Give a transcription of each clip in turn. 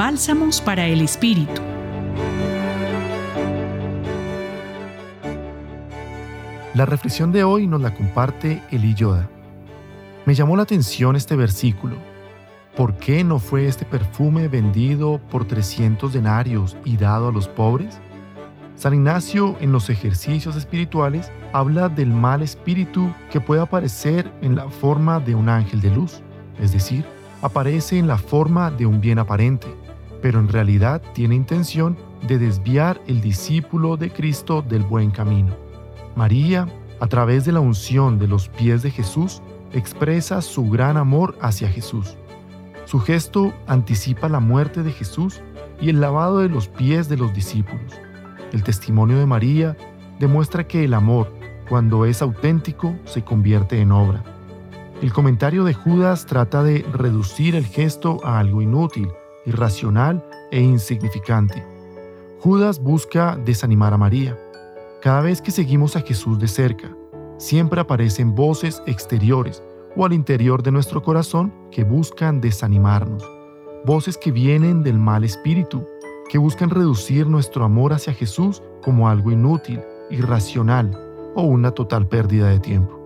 Bálsamos para el Espíritu. La reflexión de hoy nos la comparte Eli Yoda. Me llamó la atención este versículo. ¿Por qué no fue este perfume vendido por 300 denarios y dado a los pobres? San Ignacio en los ejercicios espirituales habla del mal espíritu que puede aparecer en la forma de un ángel de luz, es decir, aparece en la forma de un bien aparente, pero en realidad tiene intención de desviar el discípulo de Cristo del buen camino. María, a través de la unción de los pies de Jesús, expresa su gran amor hacia Jesús. Su gesto anticipa la muerte de Jesús y el lavado de los pies de los discípulos. El testimonio de María demuestra que el amor, cuando es auténtico, se convierte en obra. El comentario de Judas trata de reducir el gesto a algo inútil, irracional e insignificante. Judas busca desanimar a María. Cada vez que seguimos a Jesús de cerca, siempre aparecen voces exteriores o al interior de nuestro corazón que buscan desanimarnos. Voces que vienen del mal espíritu, que buscan reducir nuestro amor hacia Jesús como algo inútil, irracional o una total pérdida de tiempo.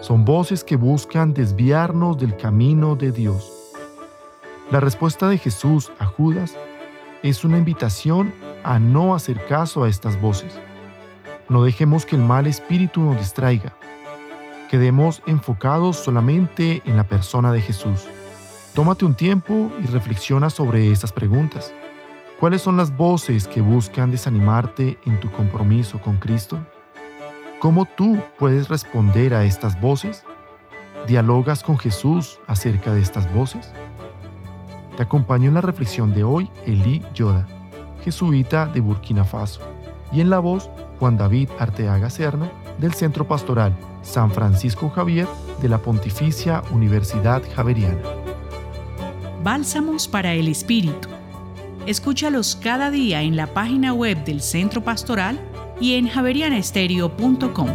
Son voces que buscan desviarnos del camino de Dios. La respuesta de Jesús a Judas es una invitación a no hacer caso a estas voces. No dejemos que el mal espíritu nos distraiga. Quedemos enfocados solamente en la persona de Jesús. Tómate un tiempo y reflexiona sobre estas preguntas. ¿Cuáles son las voces que buscan desanimarte en tu compromiso con Cristo? ¿Cómo tú puedes responder a estas voces? ¿Dialogas con Jesús acerca de estas voces? Te acompaño en la reflexión de hoy Eli Yoda, jesuita de Burkina Faso, y en la voz Juan David Arteaga Serna del Centro Pastoral San Francisco Javier de la Pontificia Universidad Javeriana. Bálsamos para el Espíritu Escúchalos cada día en la página web del Centro Pastoral y en javerianestereo.com.